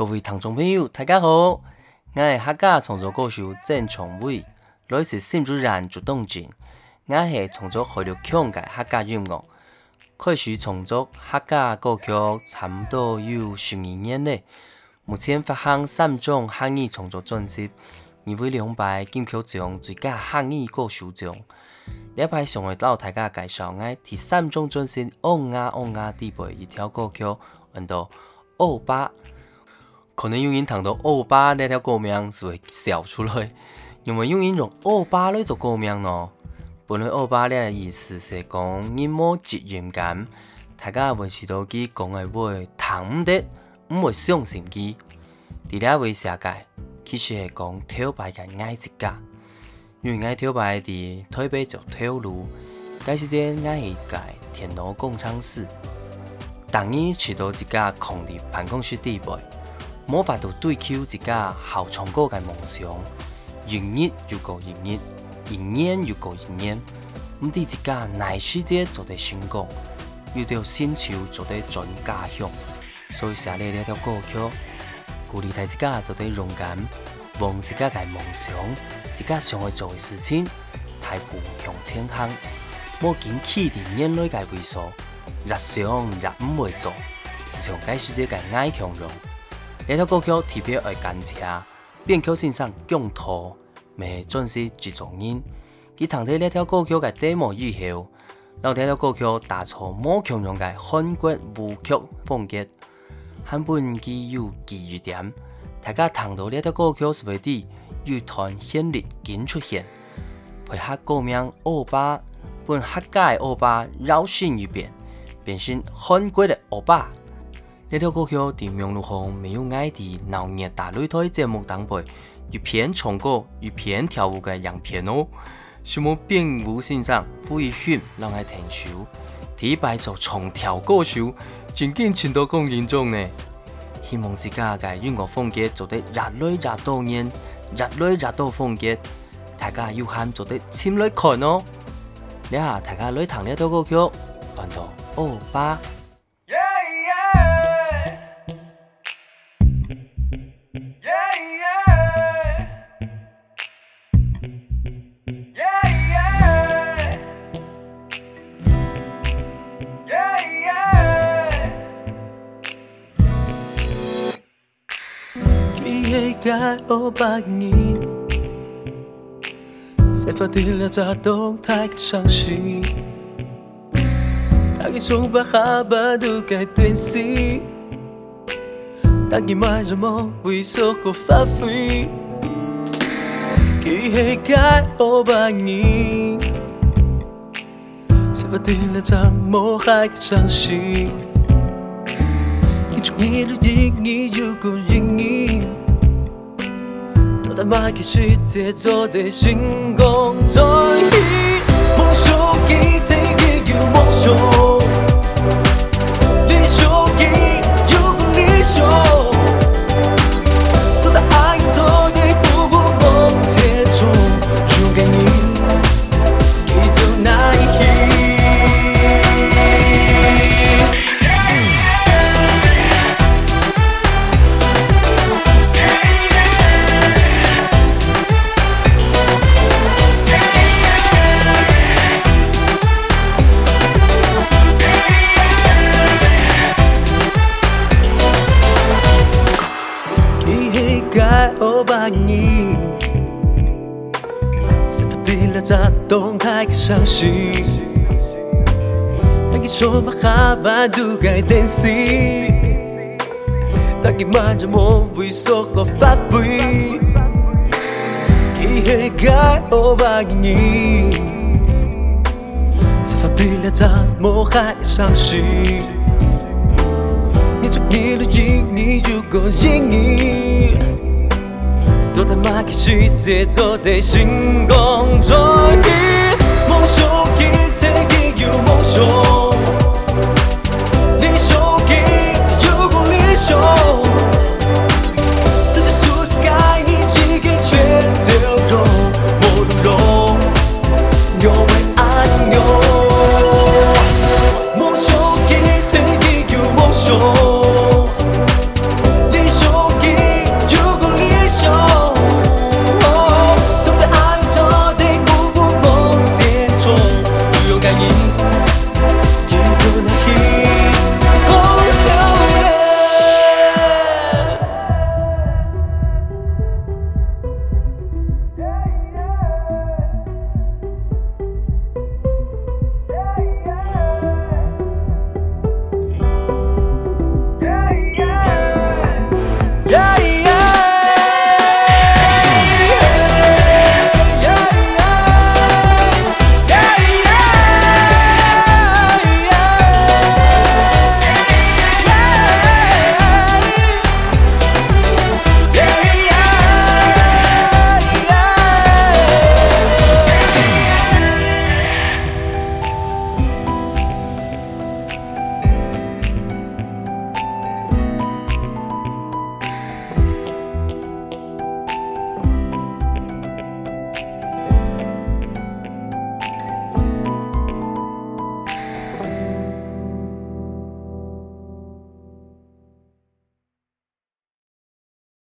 各位听众朋友，大家好，我是客家创作歌手郑崇伟，来自新竹县竹东镇。我是创作海陆腔嘅客家音乐，开始创作客家歌曲差不多有十二年了。目前发行三张汉语创作专辑，二位两败金曲奖最佳汉语歌手奖。呢排想为老大家介绍我第三张专辑《欧亚欧亚地背》一条歌曲，叫做《欧巴》。可能有人听到欧巴那条歌名是会笑出来，因为有人用欧巴来做歌名呢。本来欧巴的意思是讲人冇责任感，大家会知道佢讲的话听唔得，唔会相信佢。第二位写解其实系讲头摆嘅爱一家，因为爱头摆的台北走头路，该时间爱一个天罗工厂时，当你去到一家空的办公室地背。冇法度追求自家好唱歌嘅梦想，一日又过一日，一年又过一年，唔知自家哪时节做得成功，遇到新潮做得转家乡，所以写嚟呢条歌曲，鼓励大家做得勇敢，往自家嘅梦想，自家想去做嘅事情，大步向前行，冇惊起啲眼泪嘅畏缩，日想日唔会做，只想该世界嘅爱强弱。这条歌曲特别爱感谢编曲先生姜涛，没准时制作人。佢听到这条歌曲嘅 demo 以后，让这条歌曲打出冇强弱嘅韩国舞曲风格，韩本具有记忆点。大家听到这条歌曲时，会的乐团旋律紧出现，配合歌名欧巴，本客家欧巴绕身一变，变成韩国的欧巴。这条歌曲在网络上没有爱的闹热大擂台节目当中，一片唱歌一片跳舞的样片哦。希望编舞欣赏不一轩让爱听秀，第一摆做唱跳歌手，真经前途光严中呢。希望自家嘅音乐风格做得越来越多年，越来越多风格，大家有闲做得亲来看哦。你下大家来听呢条歌曲，换到欧巴。在欧巴你，才发的了咋动太伤心。他给从巴哈巴都该断气，当你买什么为所和发挥。给黑盖欧巴你，才发的了咋么还伤心。你中意的意义如果因我的麦克世界做的星光熠熠，梦想给自己有梦想。动态的伤心，让你说把哈巴都该担心，当你慢着我为所和发挥，给黑盖欧巴你，才发对了怎么还伤心？你中意的音，你如果都他妈给世界做的星光熠熠，梦想一切皆有梦想。